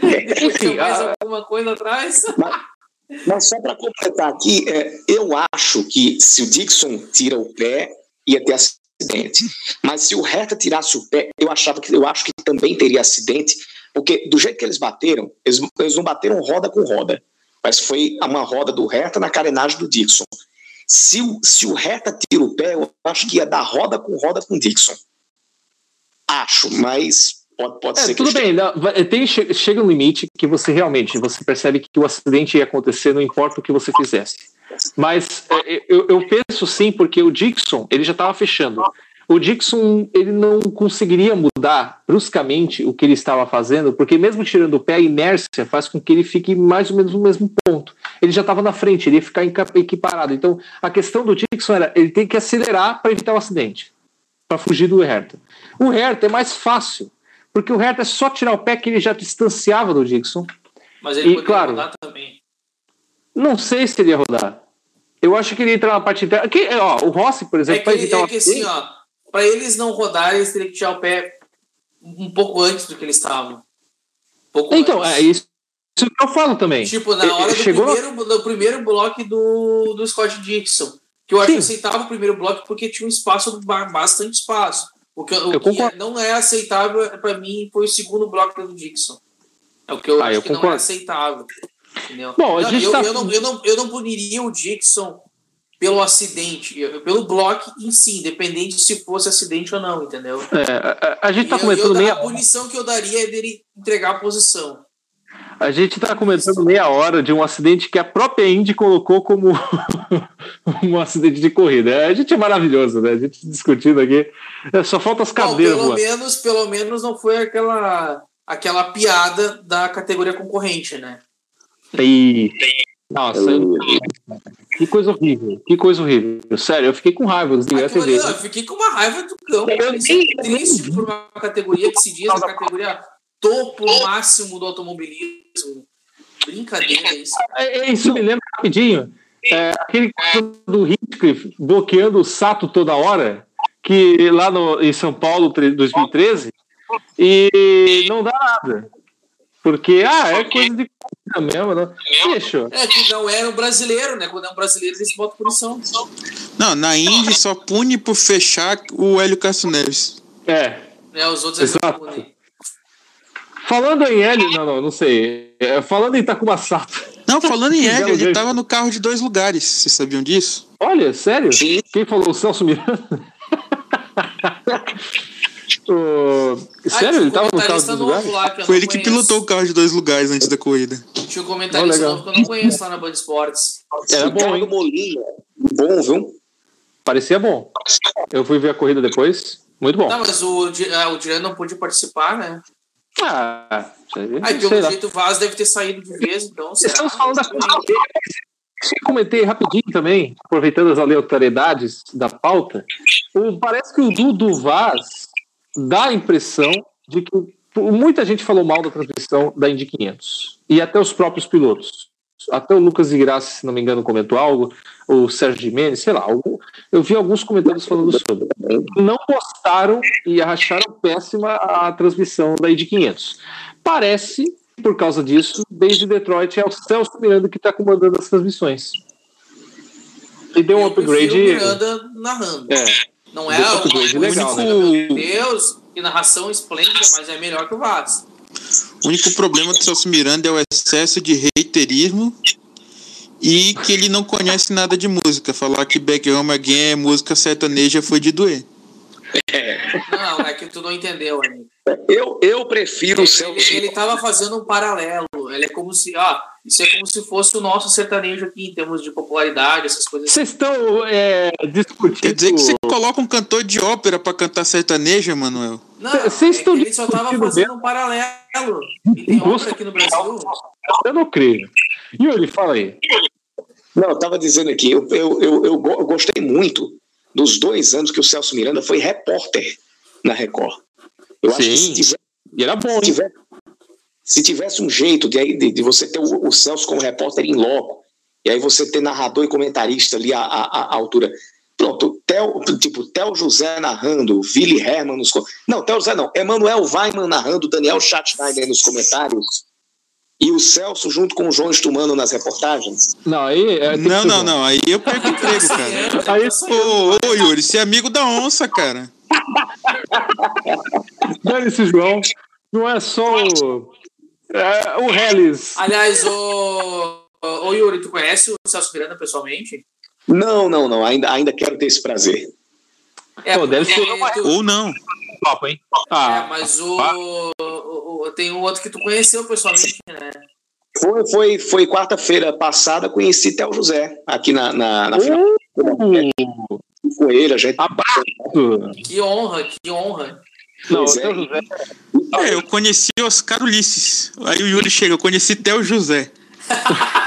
depois enfim, tinha mais a... alguma coisa atrás. Mas, mas só para completar aqui, é, eu acho que se o Dixon tira o pé, ia ter acidente. Mas se o Hertha tirasse o pé, eu achava que eu acho que também teria acidente, porque do jeito que eles bateram, eles, eles não bateram roda com roda, mas foi uma roda do Hertha na carenagem do Dixon. Se, se o Hertha tira o pé, eu acho que ia dar roda com roda com o Dixon. Acho, mas pode, pode é, ser tudo bem, não, tem, chega um limite que você realmente você percebe que o acidente ia acontecer, não importa o que você fizesse. Mas é, eu, eu penso sim, porque o Dixon ele já estava fechando. O Dixon ele não conseguiria mudar bruscamente o que ele estava fazendo, porque mesmo tirando o pé, a inércia faz com que ele fique mais ou menos no mesmo ponto. Ele já estava na frente, ele ia ficar equiparado. Então a questão do Dixon era ele tem que acelerar para evitar o acidente, para fugir do Hertha. O Hertha é mais fácil, porque o Hertha é só tirar o pé que ele já distanciava do Dixon. Mas ele e, claro, rodar também. Não sei se ele ia rodar. Eu acho que ele entra na parte interna. Que, ó, o Rossi, por exemplo, é que, é que assim, ó, para eles não rodarem, eles teriam que tirar o pé um pouco antes do que eles estavam. Um então, antes. é isso, isso que eu falo também. Tipo, na hora do, Chegou... primeiro, do primeiro bloco do, do Scott Dixon. Que eu acho Sim. que aceitava o primeiro bloco porque tinha um espaço, bastante espaço. O que, o que não é aceitável para mim foi o segundo bloco do Dixon. É o que eu ah, acho eu que concordo. não é aceitável. Entendeu? Bom, a gente eu, tá... eu, não, eu, não, eu não puniria o Dixon pelo acidente, pelo bloco em si, independente se fosse acidente ou não, entendeu? É, a, a gente tá comentando meia... A punição que eu daria é dele entregar a posição. A gente está comentando meia hora de um acidente que a própria Indy colocou como um acidente de corrida. A gente é maravilhoso, né? A gente discutindo aqui. É, só falta as cadeiras. Não, pelo, menos, pelo menos não foi aquela, aquela piada da categoria concorrente, né? E... Nossa, eu... que coisa horrível, que coisa horrível. Sério, eu fiquei com raiva dos TV. Eu fiquei com uma raiva do campo. Eu fiquei triste por uma categoria que se diz a categoria topo máximo do automobilismo. Brincadeira isso. É, é, isso me lembra rapidinho. É, aquele caso do Hinchcliffe bloqueando o Sato toda hora, que lá no, em São Paulo, 2013, e não dá nada. Porque, ah, é coisa de mesmo, né? Bicho. É que não era um brasileiro, né? Quando é um brasileiro, eles botam punição. Não, na Indy só pune por fechar o Hélio Castro Neves. É. É, os outros Exato. é Falando em Hélio, não, não, não sei. É, falando em Takuma Sato. Não, falando em Hélio, ele tava no carro de dois lugares. Vocês sabiam disso? Olha, sério? Sim. Quem falou? O Celso Miranda? Uh, sério? ele tava no carro de dois lugares? Foi ele que pilotou o carro de dois lugares antes da corrida. Tinha um comentarista oh, novo que eu não conheço lá na Band Esportes. Era bom, hein? Molinha. Bom, viu? Parecia bom. Eu fui ver a corrida depois. Muito bom. Não, mas o, ah, o Diran não pôde participar, né? Ah, Aí, pelo lá. jeito, o Vaz deve ter saído de vez, então. Estamos falando da comentei rapidinho também, aproveitando as aleatoriedades da pauta. Parece que o Dudu Vaz dá a impressão de que muita gente falou mal da transmissão da Indy 500 e até os próprios pilotos. Até o Lucas Graça, se não me engano, comentou algo, o Sérgio Jimenez, sei lá. eu vi alguns comentários falando sobre. Não gostaram e acharam péssima a transmissão da Indy 500. Parece, por causa disso, desde Detroit é o Celso Miranda que está comandando as transmissões. E deu um upgrade. O Miranda narrando. É. Não é um upgrade legal, né? Deus, que narração esplêndida, mas é melhor que o Vaz. O único problema do Celso Miranda é o excesso de reiterismo e que ele não conhece nada de música. Falar que Back Home Again é música sertaneja foi de doer. Não, é que tu não entendeu, amigo. Eu, eu prefiro ele, o Celso. Ele estava fazendo um paralelo. Ele é como se, ó, isso é como se fosse o nosso sertanejo aqui em termos de popularidade, essas coisas. Vocês estão é, discutindo. Quer dizer que você coloca um cantor de ópera para cantar sertanejo, Manuel? Não, Vocês é estão ele só estava fazendo um paralelo. E tem ópera aqui no Brasil. Eu não creio. Yuri, fala aí. Não, eu estava dizendo aqui, eu, eu, eu, eu, gostei muito dos dois anos que o Celso Miranda foi repórter na Record. Eu Sim. acho que se tiver, e era bom, se, tiver, se tivesse um jeito de, de, de você ter o, o, Celso como repórter em loco, e aí você ter narrador e comentarista ali à, à, à altura. Pronto, Theo, tipo, Theo José narrando, Willy Herman nos Não, Theo José não, Emanuel Weiman narrando, Daniel Schatzschneider nos comentários. E o Celso junto com o João Estumano nas reportagens? Não, aí. É, não, não, não. Aí eu perco emprego, cara. Aí, ô, ô, Yuri, você é amigo da onça, cara. Dane-se, João. Não é só o. É, o Hellis. Aliás, o, o Yuri, tu conhece o Celso Miranda pessoalmente? Não, não, não. Ainda, ainda quero ter esse prazer. É, Pô, deve ser. Tu... Ou não. Papo, hein? Ah, é, mas o, o, o, tem um outro que tu conheceu pessoalmente, né? Foi, foi, foi quarta-feira passada, conheci Théo José aqui na, na, na final. Uh! Com ele, a gente. Abraço! Que honra, que honra. Não, Théo José. É, eu conheci Oscar Ulisses. Aí o Yuri chega, eu conheci Théo José.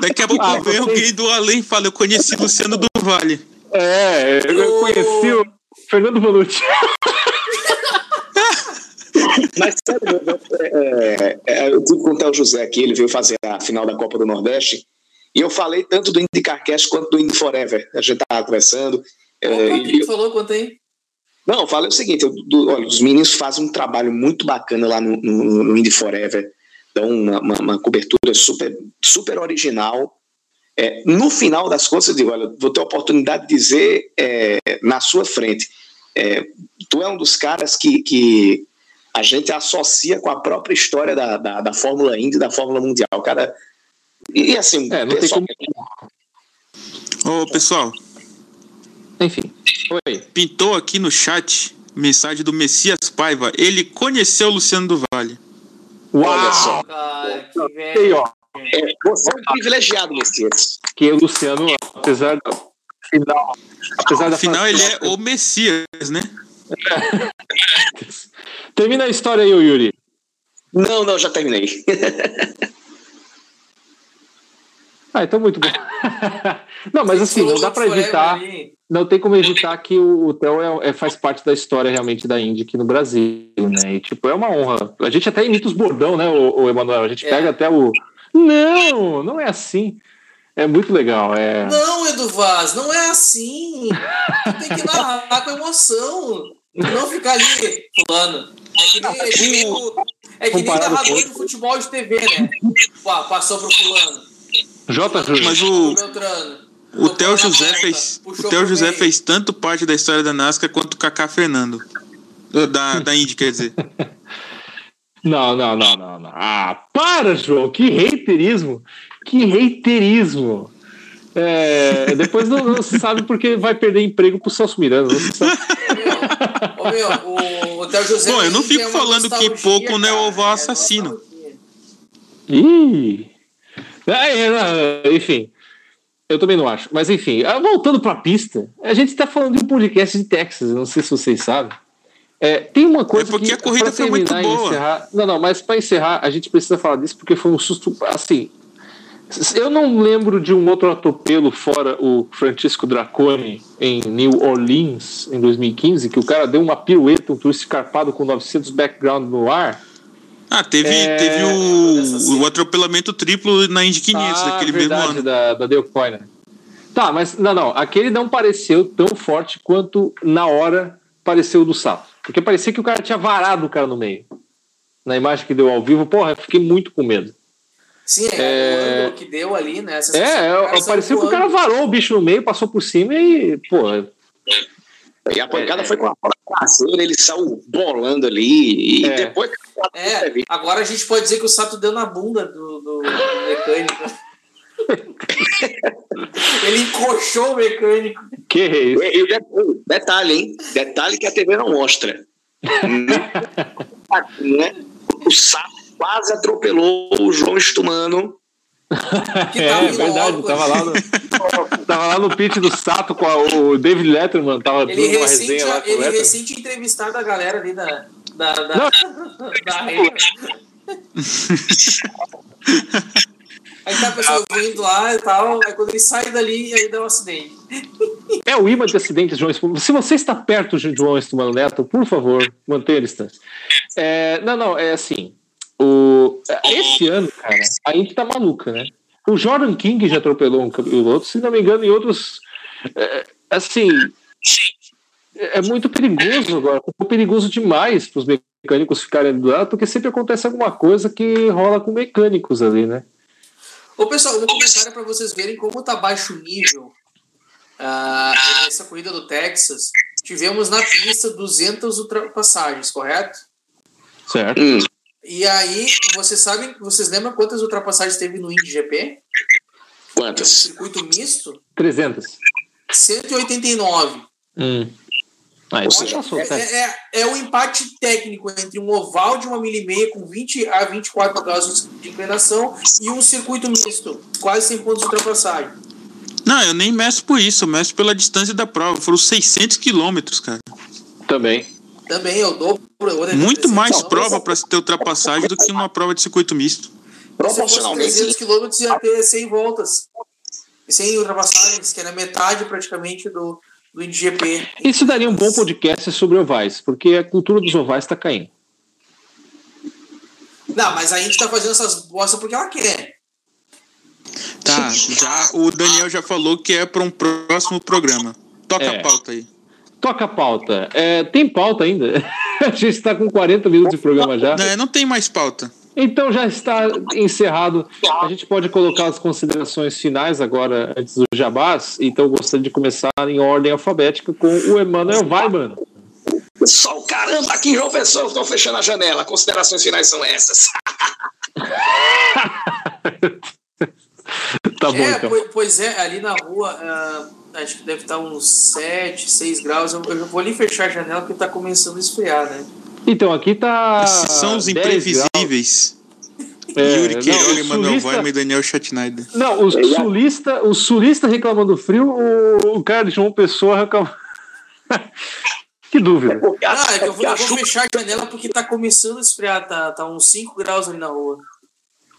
Daqui a pouco ah, vem alguém do além e fala, eu conheci Luciano do Vale. É, eu conheci o Fernando Bonucci. Mas sério, é, é, eu tive com o Théo José aqui, ele veio fazer a final da Copa do Nordeste, e eu falei tanto do IndyCarCast quanto do Indy Forever. A gente estava conversando. É, o que tu falou quanto aí? Não, eu falei o seguinte: eu, do, olha, os meninos fazem um trabalho muito bacana lá no, no, no Indy Forever, dão uma, uma, uma, cobertura super, super original. É, no final das contas, eu digo: olha, vou ter a oportunidade de dizer é, na sua frente. É, tu é um dos caras que, que a gente associa com a própria história da, da, da Fórmula Indy, da Fórmula Mundial. O cara e assim, é, não pessoal... tem como. Ô, pessoal. Enfim. Oi. Pintou aqui no chat mensagem do Messias Paiva. Ele conheceu o Luciano do Vale. Uau! Olha só. Cara, que velho. É, você é um privilegiado, Messias. Que o Luciano, apesar do final. Apesar da final, ele é o Messias, né? Termina a história aí, Yuri. Não, não, já terminei. Ah, então muito bom. não, mas assim, não dá para evitar. Não tem como evitar que o, o Theo é, é, faz parte da história realmente da Indy aqui no Brasil, né? E tipo, é uma honra. A gente até imita os bordão, né, o, o Emanuel? A gente é. pega até o. Não, não é assim. É muito legal. É... Não, Edu Vaz, não é assim. tem que narrar com emoção. Não ficar ali fulano. É que nem, é que nem, é que nem narrador de futebol de TV, né? Passou pro fulano. J. Júnior. Mas o. O Theo José fez. O Theo José fez tanto parte da história da NASCAR quanto o Kaká Fernando. Da, da Indy, quer dizer. Não, não, não, não, não. Ah, para, João! Que reiterismo! Que reiterismo! É, depois não, não, se sabe porque vai perder emprego pro Celso Miranda. Não se sabe. Ô, meu, o, o Theo José. Bom, eu não fico falando que pouco não é o avô assassino. Ih! É, enfim, eu também não acho. Mas enfim, ah, voltando para a pista, a gente está falando de um podcast de Texas, não sei se vocês sabem. É, tem uma coisa é porque que, a corrida foi muito boa. Encerrar, não, não, mas para encerrar, a gente precisa falar disso porque foi um susto. Assim, eu não lembro de um outro atropelo fora o Francisco Dracone em New Orleans em 2015, que o cara deu uma pirueta, um twist escarpado com 900 background no ar. Ah, teve, é... teve o, o atropelamento triplo na Indy 500 ah, daquele verdade, mesmo ano. Da, da Dale Coyne. Tá, mas não, não. Aquele não pareceu tão forte quanto na hora pareceu do Sato. Porque parecia que o cara tinha varado o cara no meio. Na imagem que deu ao vivo, porra, eu fiquei muito com medo. Sim, é, é... o que deu ali, né? Essa é, parecia que o cara varou o bicho no meio, passou por cima e, pô. E a pancada é, foi com a traseira, ele saiu bolando ali e é. depois. É, agora a gente pode dizer que o Sato deu na bunda do, do, do mecânico. ele encoxou o mecânico. Que isso? E, e detalhe, hein? Detalhe que a TV não mostra. né? O Sato quase atropelou o João Estumano. é, verdade, tava lá, no, tava lá no pitch do Sato com a, o David Letterman, tava ele dando uma resenha com Ele recente entrevistado a galera ali da, da, da, da, da Aí tá a pessoa vindo lá e tal, aí quando ele sai dali, aí dá um acidente. É o imã de acidentes, João Se você está perto de João Estumano Neto, por favor, mantenha a distância. É, não, não, é assim. O, esse ano, cara, a gente tá maluca, né? O Jordan King já atropelou um piloto, se não me engano, em outros. É, assim. É muito perigoso agora. É perigoso demais para os mecânicos ficarem do lado, porque sempre acontece alguma coisa que rola com mecânicos ali, né? Ô, pessoal, um comentário para vocês verem como tá baixo o nível uh, essa corrida do Texas. Tivemos na pista 200 ultrapassagens, correto? Certo. E aí, vocês sabem, vocês lembram quantas ultrapassagens teve no Indy GP? Quantas? Circuito misto? 300. 189. Hum. Ah, Olha, é, é, é, é o empate técnico entre um oval de uma milha e meia com 20 a 24 graus de inclinação e um circuito misto, quase 100 pontos de ultrapassagem. Não, eu nem meço por isso, eu meço pela distância da prova. Foram 600 quilômetros, cara. Também. Também, eu dou. Muito mais prova para se ter ultrapassagem do que uma prova de circuito misto. Proporcionalmente. 300 quilômetros ia ter 100 voltas. 100 ultrapassagens, que era metade praticamente do, do IndyGP. Isso daria um bom podcast sobre ovais, porque a cultura dos ovais está caindo. Não, mas a gente está fazendo essas bostas porque ela quer. Tá, já, o Daniel já falou que é para um próximo programa. Toca é. a pauta aí. Toca a pauta. É, tem pauta ainda? a gente está com 40 minutos de programa já. Não, não tem mais pauta. Então já está encerrado. A gente pode colocar as considerações finais agora, antes do Jabás. Então gostaria de começar em ordem alfabética com o Emanuel Weiman. Pessoal, caramba, aqui em João Pessoa estou fechando a janela. Considerações finais são essas. tá bom, é, então. Pois é, ali na rua. Uh acho que deve estar uns 7, 6 graus. Eu, eu vou ali fechar a janela porque está começando a esfriar, né? Então, aqui tá. Esses são os imprevisíveis. É, Yuri Queiroga, Emanuel Weima e Daniel Schatteneider. Não, o sulista, o sulista reclamando do frio, o, o cara de João Pessoa reclamando. que dúvida. Ah, é que eu vou, eu vou fechar a janela porque tá começando a esfriar, tá, tá uns 5 graus ali na rua.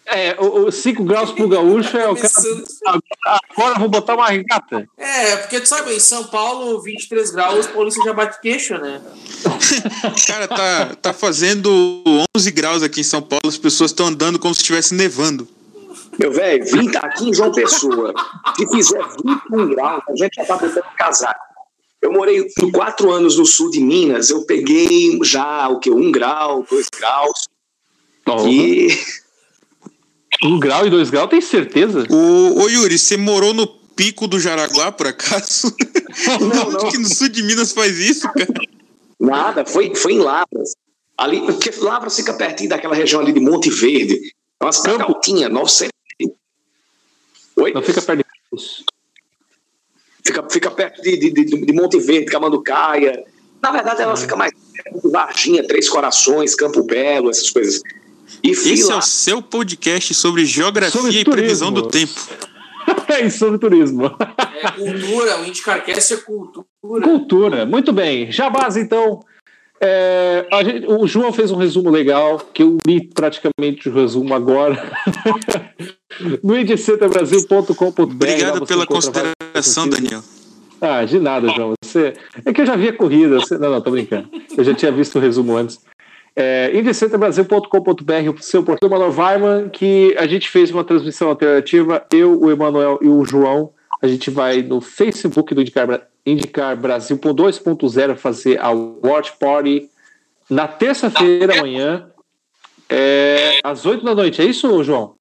É, os 5 graus pro gaúcho é o cara. Agora vou botar uma regata. É, porque tu sabe, em São Paulo, 23 graus, o polícia já bate queixo, né? cara, tá, tá fazendo 11 graus aqui em São Paulo, as pessoas estão andando como se estivesse nevando. Meu velho, aqui em João Pessoa. Se fizer 21 graus, a gente já tá botando casaco. Eu morei quatro anos no sul de Minas, eu peguei já o que? Um grau, dois graus. Oh. E um grau e dois graus, tem certeza? O, ô Yuri, você morou no pico do Jaraguá, por acaso? Não, não. que no sul de Minas faz isso, cara? Nada, foi, foi em Lavras. Ali, porque Lavras fica pertinho daquela região ali de Monte Verde. É uma cidade altinha, 900. Oi? Não fica perto de Fica, fica perto de, de, de, de Monte Verde, Camanducaia. Na verdade, ela fica mais perto de Varginha, Três Corações, Campo Belo, essas coisas. E Esse é o seu podcast sobre geografia sobre e previsão do tempo. é sobre turismo. É cultura, o IndiCarcast é cultura. Cultura, muito bem. Jabás, então, É, gente, o João fez um resumo legal, que eu li praticamente o resumo agora. no edcentabrasil.com.br. Obrigado pela consideração, Daniel. Ah, de nada, João. Você... É que eu já vi a corrida. Você... Não, não, tô brincando. Eu já tinha visto o resumo antes. É, o seu portal Manuel Weiman, que a gente fez uma transmissão alternativa, eu, o Emanuel e o João. A gente vai no Facebook do Indicar, Indicar Brasil 2.0 fazer a Watch Party na terça-feira amanhã, é, às 8 da noite. É isso, João?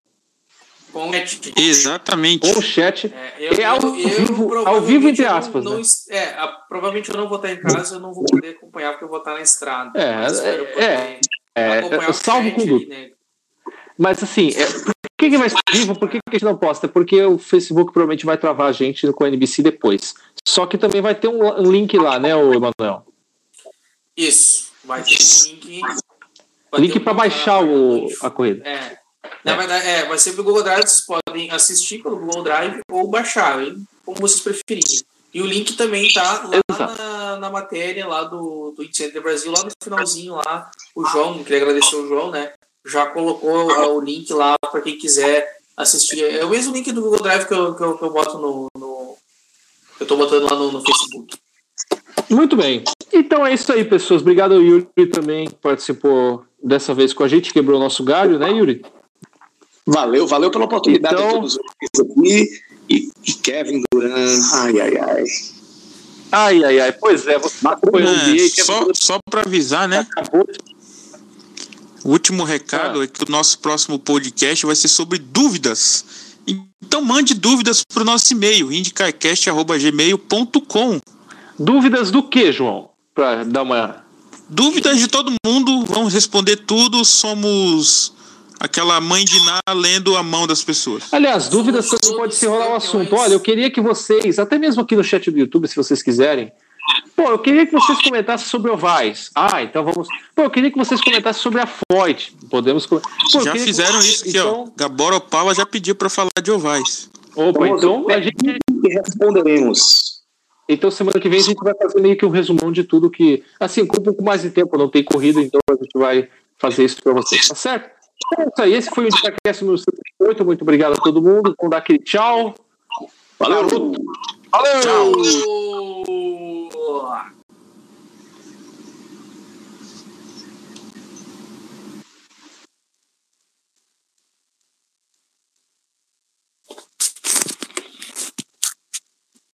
Com chat. Exatamente. Com o chat. É, eu, é ao, eu, vivo, eu, ao vivo, entre aspas. Não, né? não, é, a, provavelmente eu não vou estar em casa, eu não vou poder acompanhar porque eu vou estar na estrada. É, é, é, é salvo conduto. Né? Mas assim, é, por que, que vai ser vivo? Por que, que a gente não posta? Porque o Facebook provavelmente vai travar a gente com a NBC depois. Só que também vai ter um, link lá, né, o Emanuel? Isso. Vai ter um link. Link para baixar o, a corrida. É. Na verdade, é, vai ser pelo Google Drive, vocês podem assistir pelo Google Drive ou baixar, hein? como vocês preferirem. E o link também tá lá na, na, matéria lá do, do Incêndio Brasil, lá no finalzinho lá, o João, queria agradecer o João, né? Já colocou o link lá para quem quiser assistir. É o mesmo link do Google Drive que eu, que eu, que eu boto no, no. Eu estou botando lá no, no Facebook. Muito bem. Então é isso aí, pessoas. Obrigado ao Yuri também que participou dessa vez com a gente, quebrou o nosso galho, né, Yuri? Valeu, valeu pela oportunidade então... de todos aqui. E, e Kevin Duran, ai, ai, ai. Ai, ai, ai. Pois é, você é, só, só para avisar, né? Acabou. O último recado ah. é que o nosso próximo podcast vai ser sobre dúvidas. Então mande dúvidas para o nosso e-mail, indicarcast.gmail.com. Dúvidas do que, João? Para dar uma. Dúvidas de todo mundo, vamos responder tudo. Somos aquela mãe de Ná lendo a mão das pessoas. Aliás, dúvidas também pode se rolar o assunto. Olha, eu queria que vocês, até mesmo aqui no chat do YouTube, se vocês quiserem, Pô, eu queria que vocês comentassem sobre ovais. Ah, então vamos. Pô, eu queria que vocês comentassem sobre a Floyd. Podemos. Pô, já fizeram que... isso aqui, então... ó. Gabora Opala já pediu para falar de ovais. Opa, então a gente. Responderemos. Então, semana que vem a gente vai fazer meio que um resumão de tudo que. Assim, com um pouco mais de tempo, não tem corrida, então a gente vai fazer isso para vocês, tá certo? Então é isso aí. Esse foi o Dicacast número 78. Muito obrigado a todo mundo. Vamos dar aquele tchau. Valeu! Valeu! Tchau!